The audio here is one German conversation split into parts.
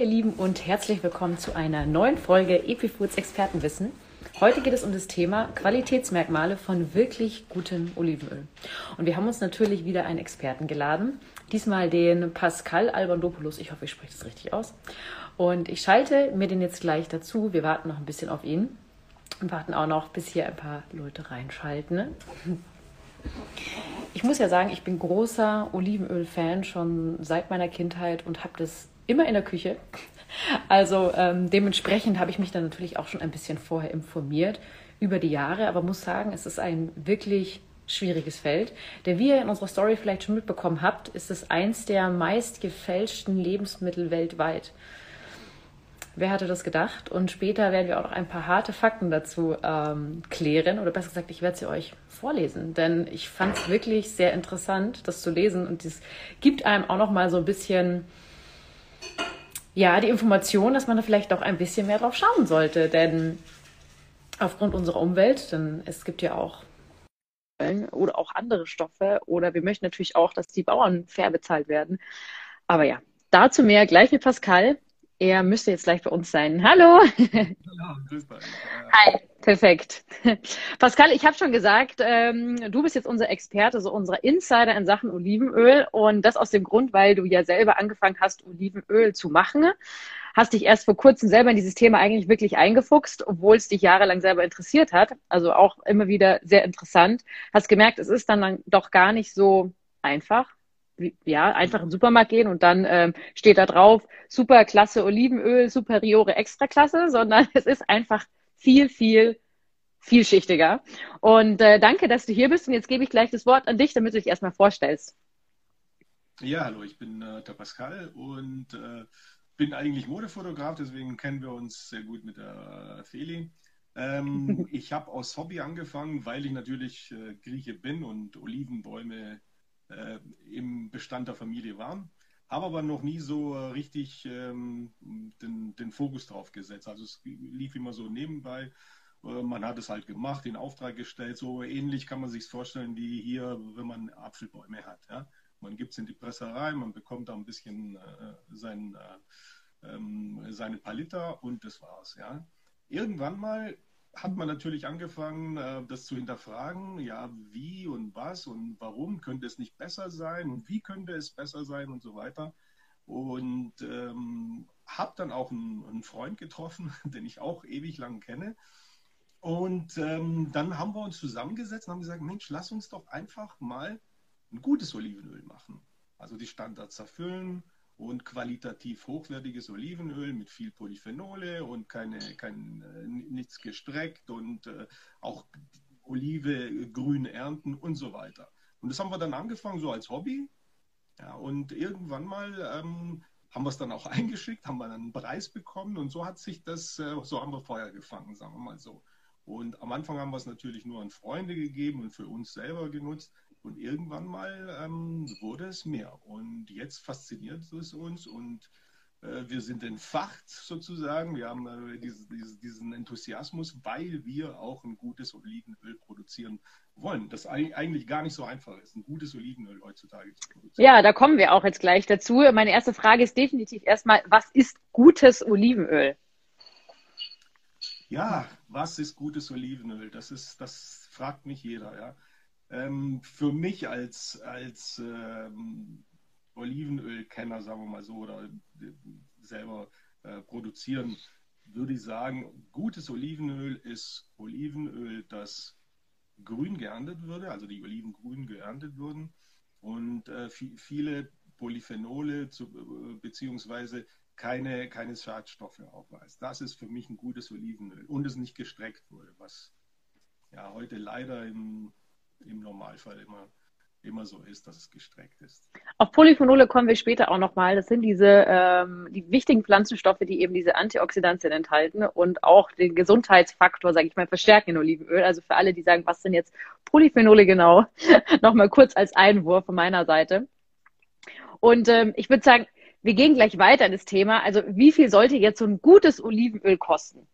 Ihr Lieben und herzlich willkommen zu einer neuen Folge Epifoods Expertenwissen. Heute geht es um das Thema Qualitätsmerkmale von wirklich gutem Olivenöl. Und wir haben uns natürlich wieder einen Experten geladen, diesmal den Pascal Albandopoulos. Ich hoffe, ich spreche das richtig aus. Und ich schalte mir den jetzt gleich dazu. Wir warten noch ein bisschen auf ihn und warten auch noch, bis hier ein paar Leute reinschalten. Ich muss ja sagen, ich bin großer Olivenöl-Fan schon seit meiner Kindheit und habe das immer in der Küche. Also ähm, dementsprechend habe ich mich dann natürlich auch schon ein bisschen vorher informiert über die Jahre, aber muss sagen, es ist ein wirklich schwieriges Feld. Denn wie ihr in unserer Story vielleicht schon mitbekommen habt, ist es eins der meist gefälschten Lebensmittel weltweit. Wer hatte das gedacht? Und später werden wir auch noch ein paar harte Fakten dazu ähm, klären. Oder besser gesagt, ich werde sie euch vorlesen. Denn ich fand es wirklich sehr interessant, das zu lesen. Und es gibt einem auch noch mal so ein bisschen ja, die Information, dass man da vielleicht auch ein bisschen mehr drauf schauen sollte. Denn aufgrund unserer Umwelt, denn es gibt ja auch oder auch andere Stoffe oder wir möchten natürlich auch, dass die Bauern fair bezahlt werden. Aber ja, dazu mehr gleich mit Pascal. Er müsste jetzt gleich bei uns sein. Hallo. Hallo, grüß dich. Hi, perfekt. Pascal, ich habe schon gesagt, ähm, du bist jetzt unser Experte, so unser Insider in Sachen Olivenöl. Und das aus dem Grund, weil du ja selber angefangen hast, Olivenöl zu machen. Hast dich erst vor kurzem selber in dieses Thema eigentlich wirklich eingefuchst, obwohl es dich jahrelang selber interessiert hat. Also auch immer wieder sehr interessant. Hast gemerkt, es ist dann, dann doch gar nicht so einfach, ja, einfach in den Supermarkt gehen und dann ähm, steht da drauf, super klasse Olivenöl, superiore Extraklasse, sondern es ist einfach viel, viel vielschichtiger. Und äh, danke, dass du hier bist. Und jetzt gebe ich gleich das Wort an dich, damit du dich erstmal vorstellst. Ja, hallo, ich bin äh, der Pascal und äh, bin eigentlich Modefotograf, deswegen kennen wir uns sehr gut mit der Feli. Ähm, ich habe aus Hobby angefangen, weil ich natürlich äh, Grieche bin und Olivenbäume äh, im Bestand der Familie waren. Habe aber noch nie so äh, richtig ähm, den, den Fokus drauf gesetzt. Also es lief immer so nebenbei. Äh, man hat es halt gemacht, den Auftrag gestellt. So ähnlich kann man sich vorstellen wie hier, wenn man Apfelbäume hat. Ja? Man gibt es in die Presserei, man bekommt da ein bisschen äh, sein, äh, ähm, seine Palita und das war's. Ja? Irgendwann mal hat man natürlich angefangen, äh, das zu hinterfragen. Ja, wie und was und warum könnte es nicht besser sein und wie könnte es besser sein und so weiter. Und ähm, habe dann auch einen, einen, Freund getroffen, den ich auch ewig lang kenne. Und ähm, dann haben wir uns zusammengesetzt und haben gesagt, Mensch, lass uns doch einfach mal ein gutes Olivenöl machen. Also die Standards erfüllen, und qualitativ hochwertiges Olivenöl mit viel Polyphenole und keine, kein, äh, nichts gestreckt und äh, auch Olive grün ernten und so weiter. Und das haben wir dann angefangen so als Hobby. Ja, und irgendwann mal ähm, haben wir es dann auch eingeschickt, haben wir dann einen Preis bekommen und so hat sich das, äh, so haben wir Feuer gefangen, sagen wir mal so. Und am Anfang haben wir es natürlich nur an Freunde gegeben und für uns selber genutzt. Und irgendwann mal ähm, wurde es mehr. Und jetzt fasziniert es uns und äh, wir sind entfacht sozusagen. Wir haben äh, diese, diese, diesen Enthusiasmus, weil wir auch ein gutes Olivenöl produzieren wollen. Das eigentlich gar nicht so einfach ist, ein gutes Olivenöl heutzutage zu produzieren. Ja, da kommen wir auch jetzt gleich dazu. Meine erste Frage ist definitiv erstmal, was ist gutes Olivenöl? Ja, was ist gutes Olivenöl? Das ist, das fragt mich jeder, ja. Ähm, für mich als, als ähm, Olivenölkenner, sagen wir mal so, oder äh, selber äh, produzieren, würde ich sagen, gutes Olivenöl ist Olivenöl, das grün geerntet würde, also die Oliven grün geerntet würden und äh, viele Polyphenole äh, beziehungsweise keine, keine Schadstoffe aufweist. Das ist für mich ein gutes Olivenöl und es nicht gestreckt wurde, was ja heute leider im im Normalfall immer, immer so ist, dass es gestreckt ist. Auf Polyphenole kommen wir später auch nochmal. Das sind diese ähm, die wichtigen Pflanzenstoffe, die eben diese Antioxidantien enthalten und auch den Gesundheitsfaktor, sage ich mal, verstärken in Olivenöl. Also für alle, die sagen, was sind jetzt Polyphenole genau, nochmal kurz als Einwurf von meiner Seite. Und ähm, ich würde sagen, wir gehen gleich weiter in das Thema. Also wie viel sollte jetzt so ein gutes Olivenöl kosten?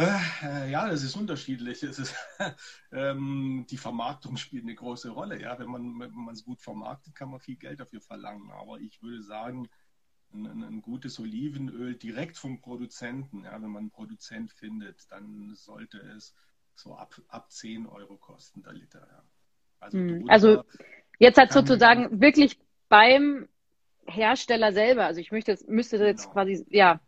Äh, ja, das ist unterschiedlich. Es ist, ähm, die Vermarktung spielt eine große Rolle. Ja, wenn man es gut vermarktet, kann man viel Geld dafür verlangen. Aber ich würde sagen, ein, ein, gutes Olivenöl direkt vom Produzenten, ja, wenn man einen Produzent findet, dann sollte es so ab, ab 10 Euro kosten der Liter. Ja. Also, hm. also jetzt hat sozusagen wirklich beim Hersteller selber, also ich möchte, müsste jetzt genau. quasi, ja,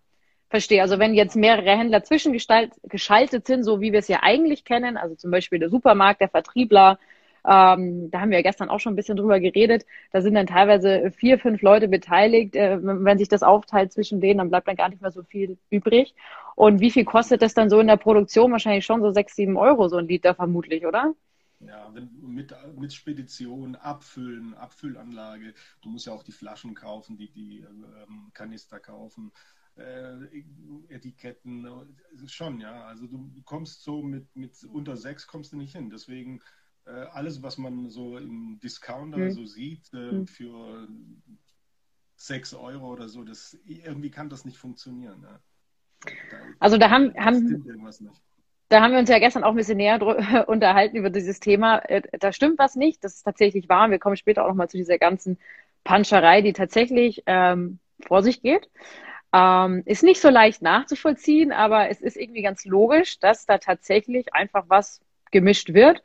verstehe. Also wenn jetzt mehrere Händler zwischengeschaltet sind, so wie wir es ja eigentlich kennen, also zum Beispiel der Supermarkt, der Vertriebler, ähm, da haben wir ja gestern auch schon ein bisschen drüber geredet. Da sind dann teilweise vier, fünf Leute beteiligt. Äh, wenn sich das aufteilt zwischen denen, dann bleibt dann gar nicht mehr so viel übrig. Und wie viel kostet das dann so in der Produktion? Wahrscheinlich schon so sechs, sieben Euro so ein Liter vermutlich, oder? Ja, wenn, mit, mit Spedition, Abfüllen, Abfüllanlage. Du musst ja auch die Flaschen kaufen, die, die ähm, Kanister kaufen. Äh, Etiketten, schon, ja. Also du kommst so mit, mit unter sechs kommst du nicht hin. Deswegen äh, alles, was man so im Discounter mhm. so sieht, äh, mhm. für 6 Euro oder so, das, irgendwie kann das nicht funktionieren. Ja. Da, also da haben, haben da haben wir uns ja gestern auch ein bisschen näher unterhalten über dieses Thema. Äh, da stimmt was nicht, das ist tatsächlich wahr. Wir kommen später auch nochmal zu dieser ganzen Panscherei, die tatsächlich ähm, vor sich geht. Ähm, ist nicht so leicht nachzuvollziehen, aber es ist irgendwie ganz logisch, dass da tatsächlich einfach was gemischt wird.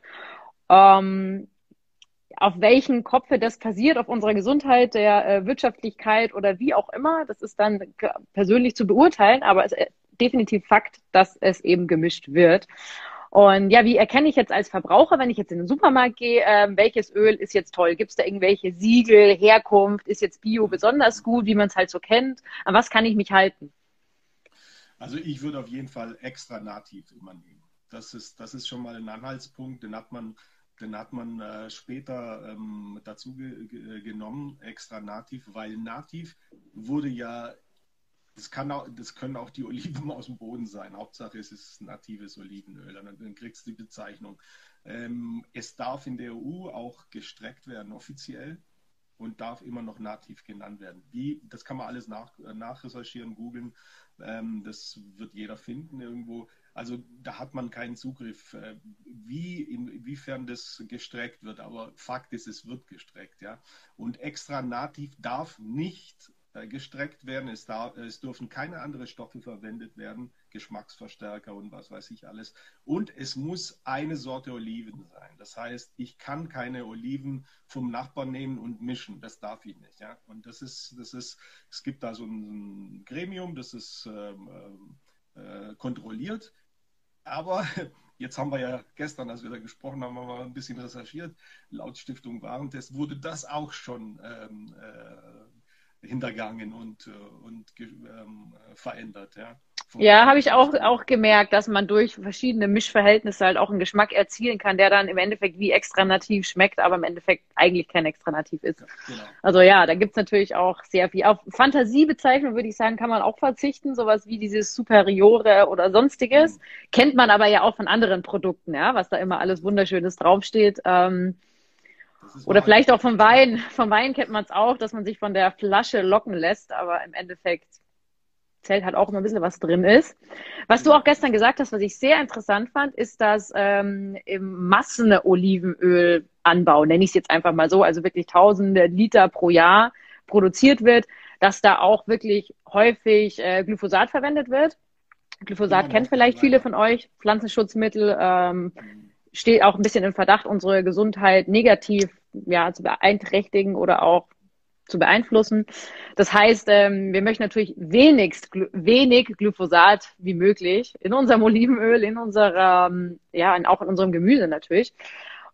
Ähm, auf welchen Kopfe das passiert, auf unserer Gesundheit, der äh, Wirtschaftlichkeit oder wie auch immer, das ist dann persönlich zu beurteilen, aber es ist definitiv Fakt, dass es eben gemischt wird. Und ja, wie erkenne ich jetzt als Verbraucher, wenn ich jetzt in den Supermarkt gehe, äh, welches Öl ist jetzt toll? Gibt es da irgendwelche Siegel, Herkunft? Ist jetzt Bio besonders gut, wie man es halt so kennt? An was kann ich mich halten? Also ich würde auf jeden Fall extra nativ immer nehmen. Das ist, das ist schon mal ein Anhaltspunkt, den hat man den hat man äh, später ähm, dazu ge ge genommen, extra nativ, weil nativ wurde ja, das, kann auch, das können auch die Oliven aus dem Boden sein. Hauptsache es ist natives Olivenöl, dann, dann kriegst du die Bezeichnung. Ähm, es darf in der EU auch gestreckt werden, offiziell, und darf immer noch nativ genannt werden. Wie, das kann man alles nach, äh, nachrecherchieren, googeln. Ähm, das wird jeder finden irgendwo. Also da hat man keinen Zugriff, äh, wie inwiefern das gestreckt wird. Aber Fakt ist, es wird gestreckt, ja. Und extra nativ darf nicht gestreckt werden. Es, darf, es dürfen keine anderen Stoffe verwendet werden, Geschmacksverstärker und was weiß ich alles. Und es muss eine Sorte Oliven sein. Das heißt, ich kann keine Oliven vom Nachbarn nehmen und mischen. Das darf ich nicht. Ja? Und das ist, das ist, es gibt da so ein Gremium, das ist ähm, äh, kontrolliert. Aber Jetzt haben wir ja gestern, als wir da gesprochen haben, haben wir ein bisschen recherchiert. Laut Stiftung Warentest wurde das auch schon ähm, äh, hintergangen und, äh, und ähm, verändert. Ja, ja habe ich auch, auch gemerkt, dass man durch verschiedene Mischverhältnisse halt auch einen Geschmack erzielen kann, der dann im Endeffekt wie extra nativ schmeckt, aber im Endeffekt eigentlich kein extra nativ ist. Ja, genau. Also ja, da gibt es natürlich auch sehr viel. Auf Fantasiebezeichnung würde ich sagen, kann man auch verzichten, sowas wie dieses Superiore oder sonstiges. Mhm. Kennt man aber ja auch von anderen Produkten, ja, was da immer alles Wunderschönes draufsteht. Ähm, oder vielleicht auch vom Wein. Vom Wein kennt man es auch, dass man sich von der Flasche locken lässt, aber im Endeffekt zählt halt auch immer ein bisschen, was drin ist. Was du auch gestern gesagt hast, was ich sehr interessant fand, ist, dass ähm, im Massen-Olivenölanbau, nenne ich es jetzt einfach mal so, also wirklich tausende Liter pro Jahr produziert wird, dass da auch wirklich häufig äh, Glyphosat verwendet wird. Glyphosat ja, kennt vielleicht viele von euch, Pflanzenschutzmittel, ähm, steht auch ein bisschen im Verdacht, unsere Gesundheit negativ ja, zu beeinträchtigen oder auch zu beeinflussen. Das heißt, ähm, wir möchten natürlich wenigst, wenig Glyphosat wie möglich in unserem Olivenöl, in unserer, ähm, ja, auch in unserem Gemüse natürlich.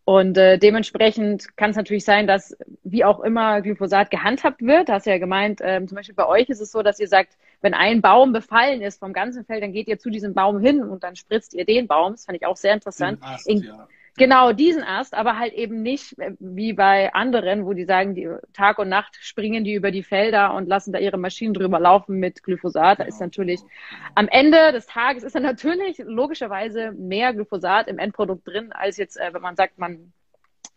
Und äh, dementsprechend kann es natürlich sein, dass wie auch immer Glyphosat gehandhabt wird. Hast du ja gemeint, ähm, zum Beispiel bei euch ist es so, dass ihr sagt, wenn ein Baum befallen ist vom ganzen Feld, dann geht ihr zu diesem Baum hin und dann spritzt ihr den Baum. Das fand ich auch sehr interessant. Ast, In, ja. Genau, diesen Ast, aber halt eben nicht äh, wie bei anderen, wo die sagen, die Tag und Nacht springen die über die Felder und lassen da ihre Maschinen drüber laufen mit Glyphosat. Da ist genau, natürlich genau, genau. am Ende des Tages ist dann natürlich logischerweise mehr Glyphosat im Endprodukt drin, als jetzt, äh, wenn man sagt, man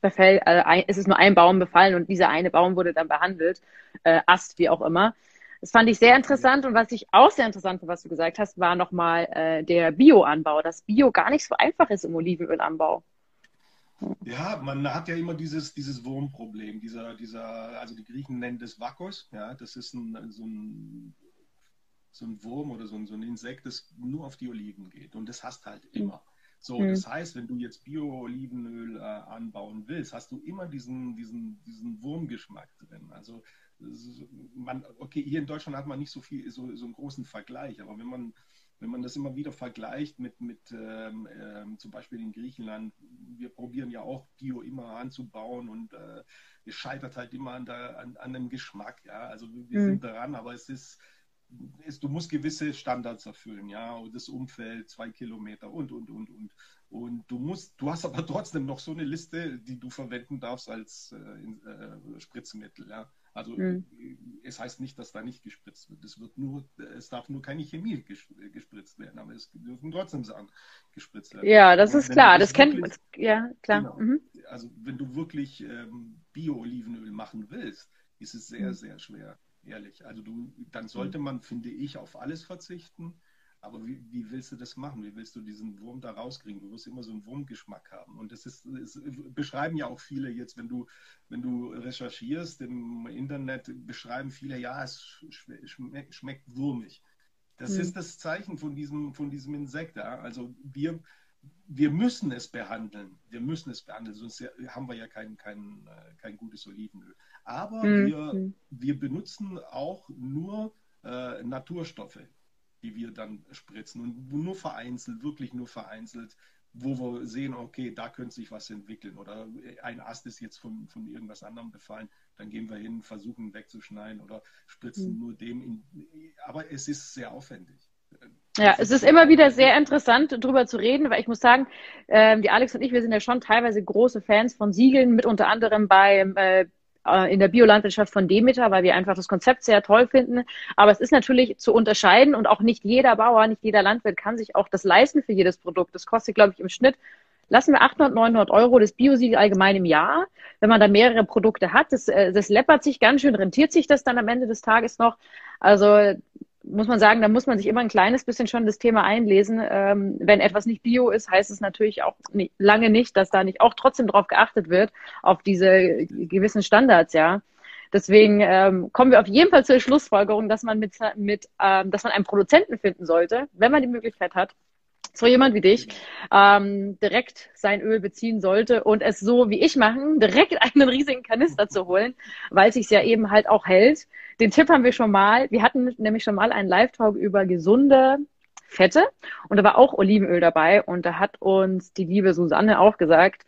befällt, äh, es ist nur ein Baum befallen und dieser eine Baum wurde dann behandelt, äh, Ast, wie auch immer. Das fand ich sehr interessant und was ich auch sehr interessant fand, was du gesagt hast, war nochmal äh, der Bioanbau, dass Bio gar nicht so einfach ist im Olivenölanbau. Ja, man hat ja immer dieses, dieses Wurmproblem. Dieser, dieser, also die Griechen nennen das Vakos. Ja, das ist ein, so, ein, so ein Wurm oder so ein, so ein Insekt, das nur auf die Oliven geht. Und das hast halt immer. So, mhm. das heißt, wenn du jetzt Bio-Olivenöl äh, anbauen willst, hast du immer diesen, diesen, diesen Wurmgeschmack drin. Also man, okay, hier in Deutschland hat man nicht so viel, so, so einen großen Vergleich, aber wenn man wenn man das immer wieder vergleicht mit, mit ähm, ähm, zum Beispiel in Griechenland, wir probieren ja auch Bio immer anzubauen und äh, es scheitert halt immer an, der, an, an dem Geschmack. Ja? Also wir mhm. sind dran, aber es ist, ist, du musst gewisse Standards erfüllen, ja, und das Umfeld, zwei Kilometer und, und, und, und. Und du musst, du hast aber trotzdem noch so eine Liste, die du verwenden darfst als äh, äh, Spritzmittel, ja. Also mhm. es heißt nicht, dass da nicht gespritzt wird. Es wird nur, es darf nur keine Chemie gespritzt werden, aber es dürfen trotzdem Sachen gespritzt werden. Ja, das ist klar. Das, kennt man. Ja, klar. Genau, mhm. Also wenn du wirklich ähm, Bio-Olivenöl machen willst, ist es sehr, mhm. sehr schwer, ehrlich. Also du, dann sollte man, finde ich, auf alles verzichten aber wie, wie, willst du das machen? Wie willst du diesen Wurm da rauskriegen? Du wirst immer so einen Wurmgeschmack haben. Und das ist, das beschreiben ja auch viele jetzt, wenn du, wenn du recherchierst im Internet, beschreiben viele, ja, es schmeckt, schmeckt wurmig. Das hm. ist das Zeichen von diesem, von diesem Insekt. Ja? Also wir, wir müssen es behandeln. Wir müssen es behandeln, sonst haben wir ja kein, kein, kein gutes Olivenöl. Aber hm. wir, hm. wir benutzen auch nur äh, Naturstoffe die wir dann spritzen. Und nur vereinzelt, wirklich nur vereinzelt, wo wir sehen, okay, da könnte sich was entwickeln oder ein Ast ist jetzt von, von irgendwas anderem befallen, dann gehen wir hin, versuchen wegzuschneiden oder spritzen mhm. nur dem. In, aber es ist sehr aufwendig. Ja, es ist immer wieder sehr interessant, darüber zu reden, weil ich muss sagen, äh, die Alex und ich, wir sind ja schon teilweise große Fans von Siegeln, mit unter anderem beim äh, äh, in der Biolandwirtschaft von Demeter, weil wir einfach das Konzept sehr toll finden. Aber es ist natürlich zu unterscheiden und auch nicht jeder Bauer, nicht jeder Landwirt kann sich auch das leisten für jedes Produkt. Das kostet, glaube ich, im Schnitt lassen wir 800, 900 Euro das Biosiegel allgemein im Jahr. Wenn man da mehrere Produkte hat, das, äh, das läppert sich ganz schön, rentiert sich das dann am Ende des Tages noch. Also muss man sagen, da muss man sich immer ein kleines bisschen schon das Thema einlesen. Ähm, wenn etwas nicht bio ist, heißt es natürlich auch nicht, lange nicht, dass da nicht auch trotzdem drauf geachtet wird, auf diese gewissen Standards, ja. Deswegen ähm, kommen wir auf jeden Fall zur Schlussfolgerung, dass man mit, mit ähm, dass man einen Produzenten finden sollte, wenn man die Möglichkeit hat, so jemand wie dich ähm, direkt sein Öl beziehen sollte und es so wie ich machen, direkt einen riesigen Kanister zu holen, weil es sich ja eben halt auch hält. Den Tipp haben wir schon mal. Wir hatten nämlich schon mal einen Live-Talk über gesunde Fette und da war auch Olivenöl dabei und da hat uns die liebe Susanne auch gesagt,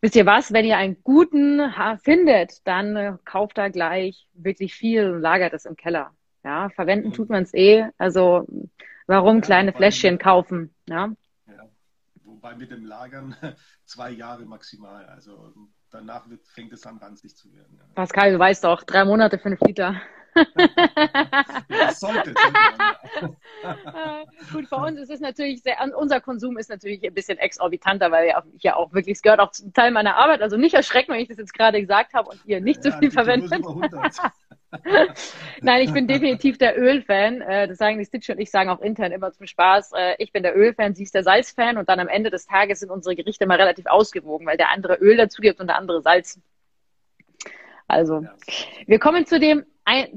wisst ihr was, wenn ihr einen guten findet, dann äh, kauft da gleich wirklich viel und lagert es im Keller. Ja, verwenden tut man es eh. Also Warum ja, kleine Fläschchen kaufen? Ja? ja? Wobei mit dem Lagern zwei Jahre maximal. Also danach wird, fängt es an, ranzig zu werden. Ja. Pascal, du weißt doch, drei Monate, fünf Liter. das sollte. Gut, bei uns ist es natürlich sehr, unser Konsum ist natürlich ein bisschen exorbitanter, weil wir hier auch wirklich, es gehört auch zum Teil meiner Arbeit, also nicht erschrecken, wenn ich das jetzt gerade gesagt habe und ihr nicht ja, so viel verwendet. Nein, ich bin definitiv der Ölfan. Äh, das sagen die Stitch und ich sagen auch intern immer zum Spaß. Äh, ich bin der Ölfan, sie ist der Salzfan und dann am Ende des Tages sind unsere Gerichte immer relativ ausgewogen, weil der andere Öl dazu gibt und der andere Salz. Also, wir kommen zu dem,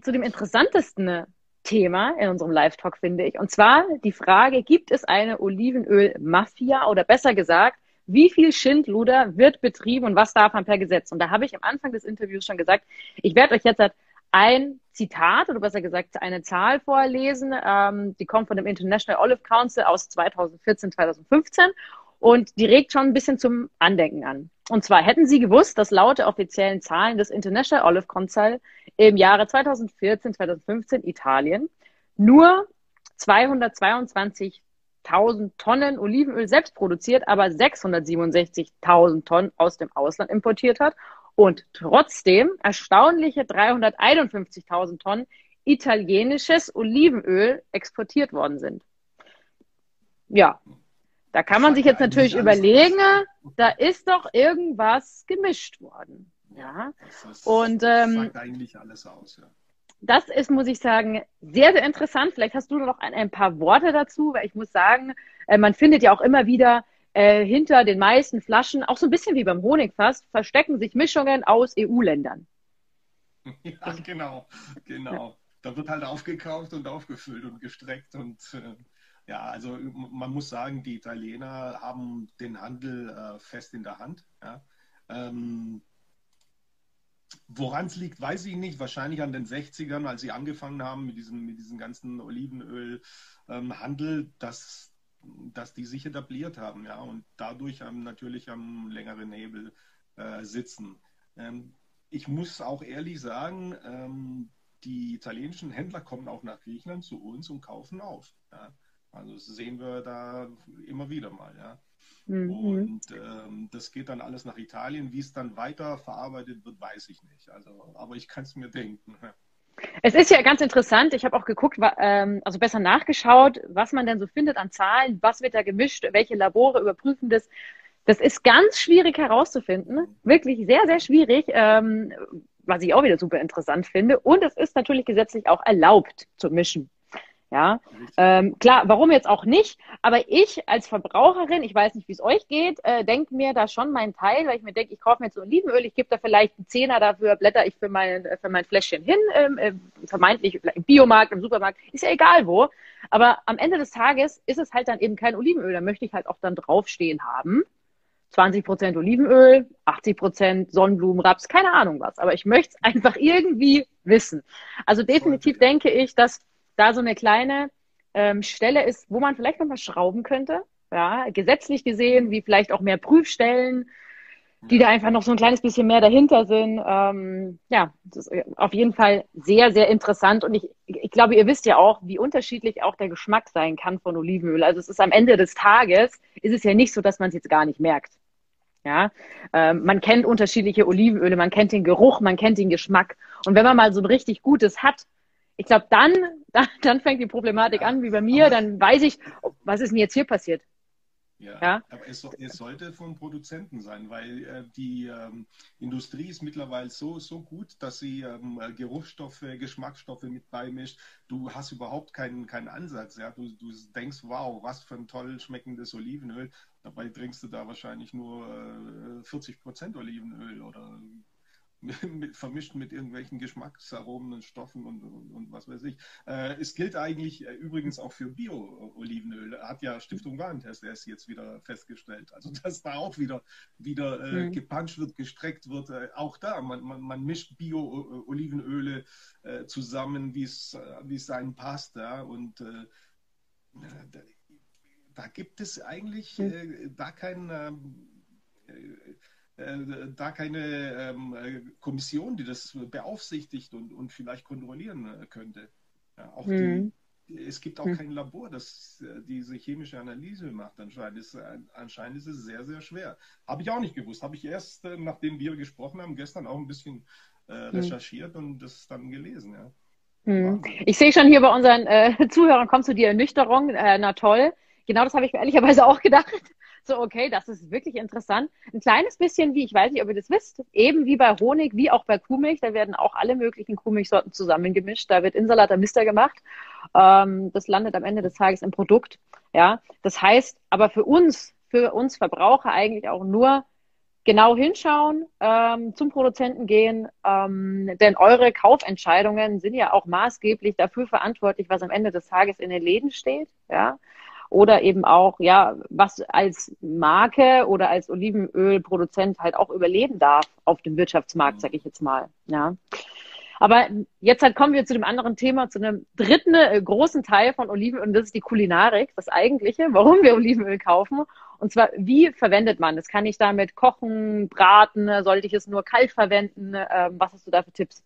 zu dem interessantesten Thema in unserem Live-Talk, finde ich. Und zwar die Frage, gibt es eine Olivenöl-Mafia oder besser gesagt, wie viel Schindluder wird betrieben und was darf man per Gesetz? Und da habe ich am Anfang des Interviews schon gesagt, ich werde euch jetzt ein Zitat oder besser gesagt eine Zahl vorlesen. Ähm, die kommt von dem International Olive Council aus 2014, 2015 und die regt schon ein bisschen zum Andenken an. Und zwar hätten Sie gewusst, dass laut der offiziellen Zahlen des International Olive Council im Jahre 2014, 2015 Italien nur 222.000 Tonnen Olivenöl selbst produziert, aber 667.000 Tonnen aus dem Ausland importiert hat und trotzdem erstaunliche 351.000 Tonnen italienisches Olivenöl exportiert worden sind. Ja, da kann man sich jetzt natürlich überlegen, da ist doch irgendwas gemischt worden. Ja, ist, und ähm, sagt eigentlich alles aus. Ja. Das ist, muss ich sagen, sehr, sehr interessant. Vielleicht hast du noch ein, ein paar Worte dazu, weil ich muss sagen, äh, man findet ja auch immer wieder äh, hinter den meisten Flaschen, auch so ein bisschen wie beim Honig fast, verstecken sich Mischungen aus EU-Ländern. Ja, genau, genau. Da wird halt aufgekauft und aufgefüllt und gestreckt und äh, ja, also man muss sagen, die Italiener haben den Handel äh, fest in der Hand. Ja. Ähm, Woran es liegt, weiß ich nicht. Wahrscheinlich an den 60ern, als sie angefangen haben mit diesem, mit diesem ganzen Olivenölhandel, ähm, dass, dass die sich etabliert haben, ja, und dadurch haben natürlich am längeren Nebel äh, sitzen. Ähm, ich muss auch ehrlich sagen, ähm, die italienischen Händler kommen auch nach Griechenland zu uns und kaufen auf. Ja. Also das sehen wir da immer wieder mal, ja. Mhm. Und ähm, das geht dann alles nach Italien. Wie es dann weiter verarbeitet wird, weiß ich nicht. Also, aber ich kann es mir denken. Es ist ja ganz interessant. Ich habe auch geguckt, ähm, also besser nachgeschaut, was man denn so findet an Zahlen, was wird da gemischt, welche Labore überprüfen das. Das ist ganz schwierig herauszufinden. Wirklich sehr, sehr schwierig, ähm, was ich auch wieder super interessant finde. Und es ist natürlich gesetzlich auch erlaubt zu mischen. Ja, ähm, klar, warum jetzt auch nicht? Aber ich als Verbraucherin, ich weiß nicht, wie es euch geht, äh, denke mir da schon meinen Teil, weil ich mir denke, ich kaufe mir jetzt Olivenöl, ich gebe da vielleicht einen Zehner dafür, blätter ich für mein, für mein Fläschchen hin, ähm, äh, vermeintlich im Biomarkt, im Supermarkt, ist ja egal wo. Aber am Ende des Tages ist es halt dann eben kein Olivenöl, da möchte ich halt auch dann draufstehen haben. 20 Prozent Olivenöl, 80 Prozent Sonnenblumen, Raps, keine Ahnung was. Aber ich möchte es einfach irgendwie wissen. Also definitiv denke ich, dass da so eine kleine ähm, Stelle ist, wo man vielleicht nochmal schrauben könnte. Ja, gesetzlich gesehen, wie vielleicht auch mehr Prüfstellen, die da einfach noch so ein kleines bisschen mehr dahinter sind. Ähm, ja, ist auf jeden Fall sehr, sehr interessant. Und ich, ich glaube, ihr wisst ja auch, wie unterschiedlich auch der Geschmack sein kann von Olivenöl. Also es ist am Ende des Tages, ist es ja nicht so, dass man es jetzt gar nicht merkt. Ja, ähm, man kennt unterschiedliche Olivenöle, man kennt den Geruch, man kennt den Geschmack. Und wenn man mal so ein richtig gutes hat, ich glaube, dann, dann, dann fängt die Problematik ja, an, wie bei mir, dann weiß ich, was ist denn jetzt hier passiert. Ja, ja? aber es, es, sollte vom Produzenten sein, weil äh, die ähm, Industrie ist mittlerweile so, so gut, dass sie ähm, Geruchsstoffe, Geschmacksstoffe mit beimischt. Du hast überhaupt keinen, keinen Ansatz. Ja? Du, du denkst, wow, was für ein toll schmeckendes Olivenöl. Dabei trinkst du da wahrscheinlich nur äh, 40 Prozent Olivenöl oder mit, vermischt mit irgendwelchen Geschmacksaromen und Stoffen und, und, und was weiß ich. Äh, es gilt eigentlich äh, übrigens auch für Bio-Olivenöl. Hat ja Stiftung Warentest erst jetzt wieder festgestellt. Also dass da auch wieder, wieder äh, mhm. gepuncht wird, gestreckt wird. Äh, auch da, man, man, man mischt Bio-Olivenöle äh, zusammen, wie es äh, einem passt. Ja? Und da, da, gibt es eigentlich mhm. da kein ähm, äh, da keine ähm, äh, Kommission, die das beaufsichtigt und, und vielleicht kontrollieren äh, könnte. Ja, auch mhm. die, es gibt auch mhm. kein Labor, das diese chemische Analyse macht. Anscheinend ist, anscheinend ist es sehr, sehr schwer. Habe ich auch nicht gewusst. Habe ich erst, nachdem wir gesprochen haben, gestern auch ein bisschen äh, mhm. recherchiert mhm. und das dann gelesen. Ja. Mhm. Ich sehe schon hier bei unseren äh, Zuhörern, kommt zu dir Ernüchterung. Äh, na toll. Genau das habe ich mir ehrlicherweise auch gedacht so, okay, das ist wirklich interessant. Ein kleines bisschen wie, ich weiß nicht, ob ihr das wisst, eben wie bei Honig, wie auch bei Kuhmilch, da werden auch alle möglichen Kuhmilchsorten zusammengemischt. Da wird Insalata Mister gemacht. Ähm, das landet am Ende des Tages im Produkt. Ja, das heißt, aber für uns, für uns Verbraucher eigentlich auch nur genau hinschauen, ähm, zum Produzenten gehen, ähm, denn eure Kaufentscheidungen sind ja auch maßgeblich dafür verantwortlich, was am Ende des Tages in den Läden steht. Ja, oder eben auch, ja, was als Marke oder als Olivenölproduzent halt auch überleben darf auf dem Wirtschaftsmarkt, sag ich jetzt mal, ja. Aber jetzt halt kommen wir zu dem anderen Thema, zu einem dritten äh, großen Teil von Olivenöl und das ist die Kulinarik, das eigentliche, warum wir Olivenöl kaufen. Und zwar, wie verwendet man das? Kann ich damit kochen, braten? Sollte ich es nur kalt verwenden? Ähm, was hast du da für Tipps?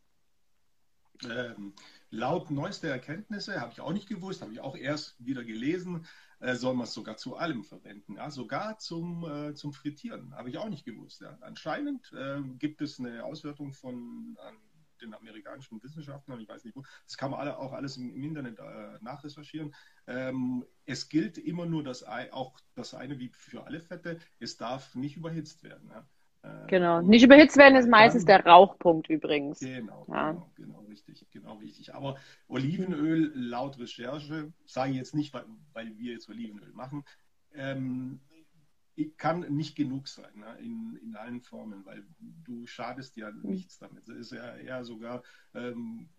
Ähm, laut neuester Erkenntnisse, habe ich auch nicht gewusst, habe ich auch erst wieder gelesen, äh, soll man es sogar zu allem verwenden. Ja? Sogar zum, äh, zum Frittieren. Habe ich auch nicht gewusst. Ja? Anscheinend äh, gibt es eine Auswertung von den amerikanischen Wissenschaftlern, ich weiß nicht wo, das kann man alle, auch alles im, im Internet äh, nachrecherchieren. Ähm, es gilt immer nur das, auch das eine wie für alle Fette, es darf nicht überhitzt werden. Ja? Genau. Nicht überhitzt werden ist meistens der Rauchpunkt übrigens. Genau, ja. genau, genau, richtig, genau richtig. Aber Olivenöl, laut Recherche, sage ich jetzt nicht, weil, weil wir jetzt Olivenöl machen, ähm, kann nicht genug sein ne? in, in allen Formen, weil du schadest ja mhm. nichts damit. Es ist ja eher sogar ähm,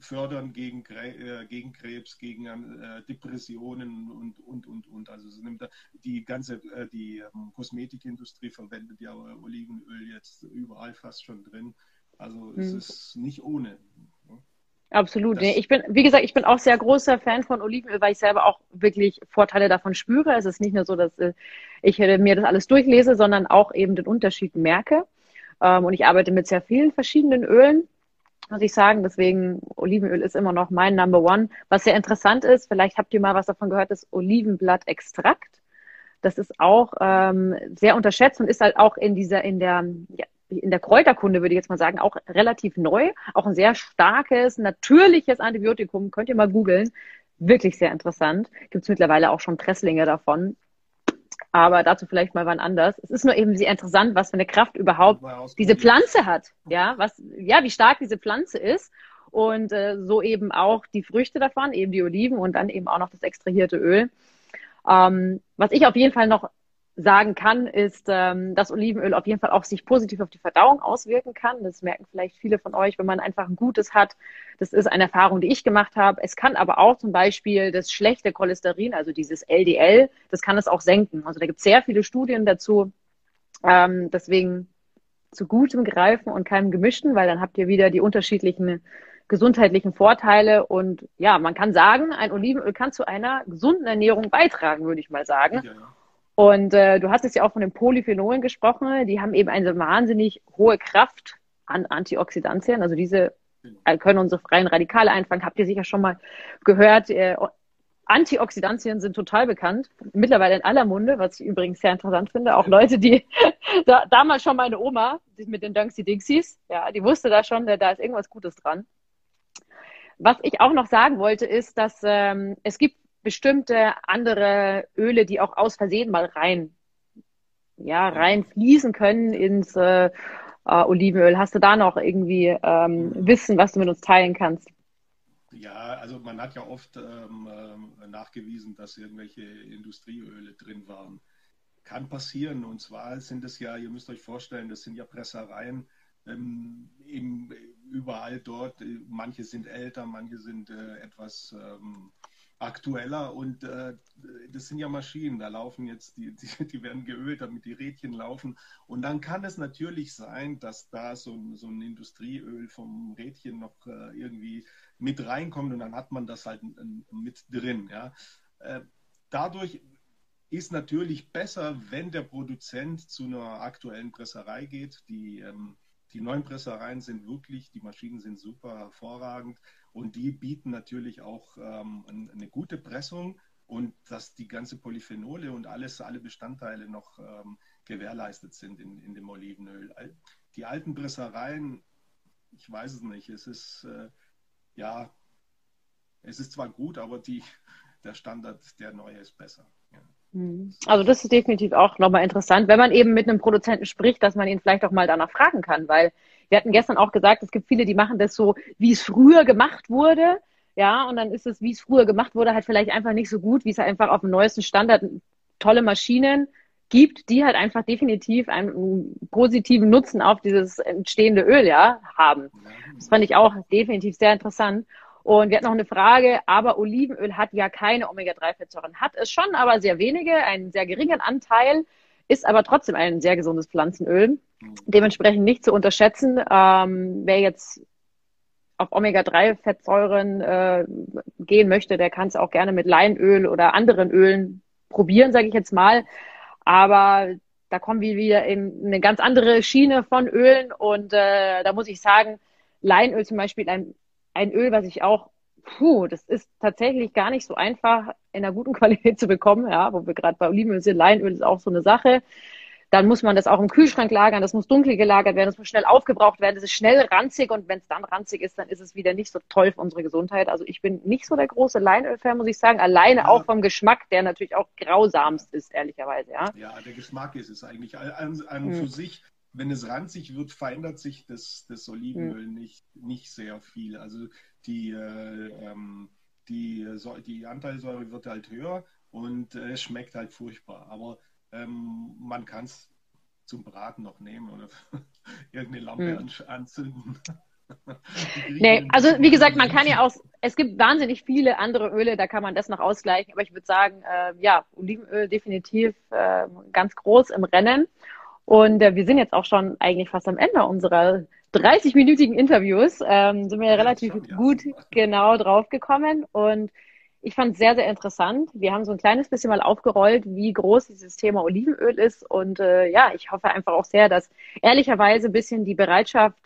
fördern gegen, äh, gegen Krebs, gegen äh, Depressionen und, und, und, und. Also es nimmt die ganze, äh, die ähm, Kosmetikindustrie verwendet ja Olivenöl jetzt überall fast schon drin. Also es mhm. ist nicht ohne. Ne? Absolut. Nee, ich bin, wie gesagt, ich bin auch sehr großer Fan von Olivenöl, weil ich selber auch wirklich Vorteile davon spüre. Es ist nicht nur so, dass ich mir das alles durchlese, sondern auch eben den Unterschied merke. Ähm, und ich arbeite mit sehr vielen verschiedenen Ölen, muss ich sagen. Deswegen Olivenöl ist immer noch mein Number One. Was sehr interessant ist, vielleicht habt ihr mal was davon gehört, ist Olivenblattextrakt. Das ist auch ähm, sehr unterschätzt und ist halt auch in dieser, in der, ja, in der Kräuterkunde, würde ich jetzt mal sagen, auch relativ neu. Auch ein sehr starkes, natürliches Antibiotikum. Könnt ihr mal googeln. Wirklich sehr interessant. Gibt es mittlerweile auch schon Presslinge davon. Aber dazu vielleicht mal wann anders. Es ist nur eben sehr interessant, was für eine Kraft überhaupt diese Pflanze hat. Ja, was, ja, wie stark diese Pflanze ist. Und äh, so eben auch die Früchte davon, eben die Oliven und dann eben auch noch das extrahierte Öl. Ähm, was ich auf jeden Fall noch sagen kann, ist, ähm, dass Olivenöl auf jeden Fall auch sich positiv auf die Verdauung auswirken kann. Das merken vielleicht viele von euch, wenn man einfach ein gutes hat. Das ist eine Erfahrung, die ich gemacht habe. Es kann aber auch zum Beispiel das schlechte Cholesterin, also dieses LDL, das kann es auch senken. Also da gibt es sehr viele Studien dazu. Ähm, deswegen zu gutem Greifen und keinem gemischten, weil dann habt ihr wieder die unterschiedlichen gesundheitlichen Vorteile. Und ja, man kann sagen, ein Olivenöl kann zu einer gesunden Ernährung beitragen, würde ich mal sagen. Ja, ja. Und äh, du hast es ja auch von den Polyphenolen gesprochen. Die haben eben eine wahnsinnig hohe Kraft an Antioxidantien. Also diese äh, können unsere freien Radikale einfangen. Habt ihr sicher schon mal gehört. Äh, Antioxidantien sind total bekannt. Mittlerweile in aller Munde, was ich übrigens sehr interessant finde. Auch Leute, die da, damals schon meine Oma, die mit den Dunksy Dixies, ja, die wusste da schon, da ist irgendwas Gutes dran. Was ich auch noch sagen wollte, ist, dass ähm, es gibt bestimmte andere Öle, die auch aus Versehen mal rein, ja, rein fließen können ins äh, äh, Olivenöl. Hast du da noch irgendwie ähm, Wissen, was du mit uns teilen kannst? Ja, also man hat ja oft ähm, äh, nachgewiesen, dass irgendwelche Industrieöle drin waren. Kann passieren. Und zwar sind es ja, ihr müsst euch vorstellen, das sind ja Pressereien, ähm, eben überall dort. Manche sind älter, manche sind äh, etwas ähm, aktueller und äh, das sind ja Maschinen, da laufen jetzt, die, die, die, werden geölt, damit die Rädchen laufen und dann kann es natürlich sein, dass da so ein, so ein Industrieöl vom Rädchen noch äh, irgendwie mit reinkommt und dann hat man das halt mit drin. Ja. Äh, dadurch ist natürlich besser, wenn der Produzent zu einer aktuellen Presserei geht, die ähm, die neuen Pressereien sind wirklich, die Maschinen sind super hervorragend und die bieten natürlich auch ähm, eine gute Pressung und dass die ganze Polyphenole und alles, alle Bestandteile noch ähm, gewährleistet sind in, in dem Olivenöl. Die alten Pressereien, ich weiß es nicht, es ist äh, ja, es ist zwar gut, aber die, der Standard, der neue ist besser. Ja. Mhm. Also das ist definitiv auch nochmal interessant, wenn man eben mit einem Produzenten spricht, dass man ihn vielleicht auch mal danach fragen kann, weil wir hatten gestern auch gesagt, es gibt viele, die machen das so, wie es früher gemacht wurde. Ja, und dann ist es, wie es früher gemacht wurde, halt vielleicht einfach nicht so gut, wie es einfach auf dem neuesten Standard tolle Maschinen gibt, die halt einfach definitiv einen positiven Nutzen auf dieses entstehende Öl ja haben. Das fand ich auch definitiv sehr interessant. Und wir hatten noch eine Frage, aber Olivenöl hat ja keine Omega-3-Fettsäuren. Hat es schon, aber sehr wenige, einen sehr geringen Anteil, ist aber trotzdem ein sehr gesundes Pflanzenöl. Dementsprechend nicht zu unterschätzen. Ähm, wer jetzt auf Omega-3-Fettsäuren äh, gehen möchte, der kann es auch gerne mit Leinöl oder anderen Ölen probieren, sage ich jetzt mal. Aber da kommen wir wieder in eine ganz andere Schiene von Ölen und äh, da muss ich sagen, Leinöl zum Beispiel ein ein Öl, was ich auch, puh, das ist tatsächlich gar nicht so einfach in einer guten Qualität zu bekommen, ja, wo wir gerade bei Olivenöl sind, Leinöl ist auch so eine Sache. Dann muss man das auch im Kühlschrank lagern, das muss dunkel gelagert werden, das muss schnell aufgebraucht werden, das ist schnell ranzig und wenn es dann ranzig ist, dann ist es wieder nicht so toll für unsere Gesundheit. Also ich bin nicht so der große Leinöl-Fan, muss ich sagen, alleine ja. auch vom Geschmack, der natürlich auch grausamst ist, ehrlicherweise, ja. Ja, der Geschmack ist es eigentlich an, an hm. für sich wenn es ranzig wird, verändert sich das, das Olivenöl mhm. nicht, nicht sehr viel. Also die, äh, ähm, die, die Anteilsäure wird halt höher und äh, es schmeckt halt furchtbar. Aber Ähm, man kann es zum Braten noch nehmen oder irgendeine Lampe hm. anzünden. nee, also wie gesagt, man kann ja auch, es gibt wahnsinnig viele andere Öle, da kann man das noch ausgleichen, aber ich würde sagen, äh, ja, Olivenöl definitiv äh, ganz groß im Rennen. Und äh, wir sind jetzt auch schon eigentlich fast am Ende unserer 30-minütigen Interviews. Ähm, sind wir ja relativ ja. gut genau draufgekommen. Und ich fand es sehr, sehr interessant. Wir haben so ein kleines bisschen mal aufgerollt, wie groß dieses Thema Olivenöl ist. Und äh, ja, ich hoffe einfach auch sehr, dass ehrlicherweise ein bisschen die Bereitschaft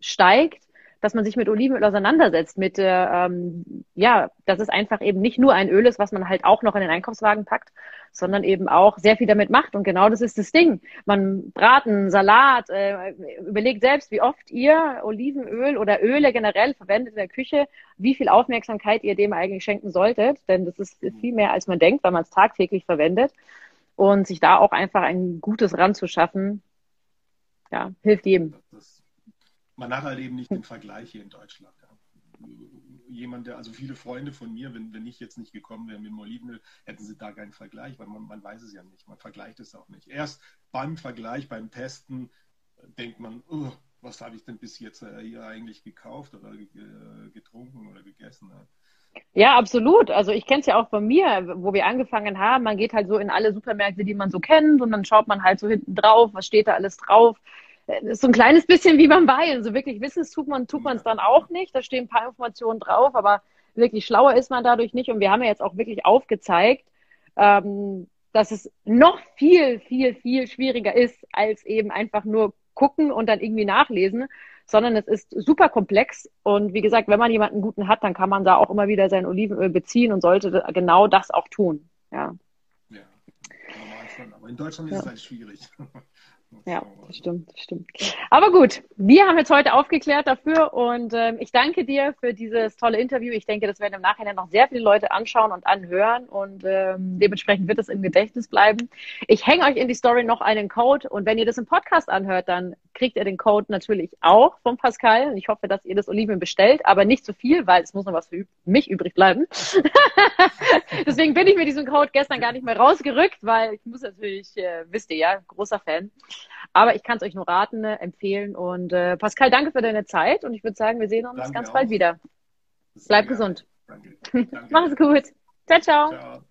steigt, dass man sich mit Olivenöl auseinandersetzt, mit, äh, ähm, ja, dass es einfach eben nicht nur ein Öl ist, was man halt auch noch in den Einkaufswagen packt, sondern eben auch sehr viel damit macht. Und genau das ist das Ding. Man Braten, Salat, äh, überlegt selbst, wie oft ihr Olivenöl oder Öle generell verwendet in der Küche, wie viel Aufmerksamkeit ihr dem eigentlich schenken solltet. Denn das ist viel mehr, als man denkt, weil man es tagtäglich verwendet. Und sich da auch einfach ein gutes Rand zu schaffen, ja, hilft jedem. Das man hat halt eben nicht den Vergleich hier in Deutschland. Jemand, der, also viele Freunde von mir, wenn, wenn ich jetzt nicht gekommen wäre mit dem Olivenöl, hätten sie da keinen Vergleich, weil man, man weiß es ja nicht. Man vergleicht es auch nicht. Erst beim Vergleich, beim Testen, denkt man, oh, was habe ich denn bis jetzt äh, hier eigentlich gekauft oder getrunken oder gegessen. Ja, absolut. Also ich kenne es ja auch von mir, wo wir angefangen haben. Man geht halt so in alle Supermärkte, die man so kennt und dann schaut man halt so hinten drauf, was steht da alles drauf so ein kleines bisschen wie beim Wein. So wirklich wissen tut man tut man es dann auch nicht. Da stehen ein paar Informationen drauf, aber wirklich schlauer ist man dadurch nicht. Und wir haben ja jetzt auch wirklich aufgezeigt, ähm, dass es noch viel, viel, viel schwieriger ist, als eben einfach nur gucken und dann irgendwie nachlesen, sondern es ist super komplex. Und wie gesagt, wenn man jemanden guten hat, dann kann man da auch immer wieder sein Olivenöl beziehen und sollte genau das auch tun. Ja. Ja, in Deutschland ist ja. es halt schwierig. Ja, das stimmt, das stimmt. Aber gut, wir haben jetzt heute aufgeklärt dafür und ähm, ich danke dir für dieses tolle Interview. Ich denke, das werden im Nachhinein noch sehr viele Leute anschauen und anhören und ähm, dementsprechend wird es im Gedächtnis bleiben. Ich hänge euch in die Story noch einen Code und wenn ihr das im Podcast anhört, dann kriegt ihr den Code natürlich auch von Pascal. Und ich hoffe, dass ihr das Oliven bestellt, aber nicht zu viel, weil es muss noch was für mich übrig bleiben. Deswegen bin ich mit diesem Code gestern gar nicht mehr rausgerückt, weil ich muss natürlich, äh, wisst ihr ja, großer Fan. Aber ich kann es euch nur raten, äh, empfehlen. Und äh, Pascal, danke für deine Zeit und ich würde sagen, wir sehen uns danke ganz auch. bald wieder. Bleib gesund. Danke. danke. Mach's gut. ciao. ciao. ciao.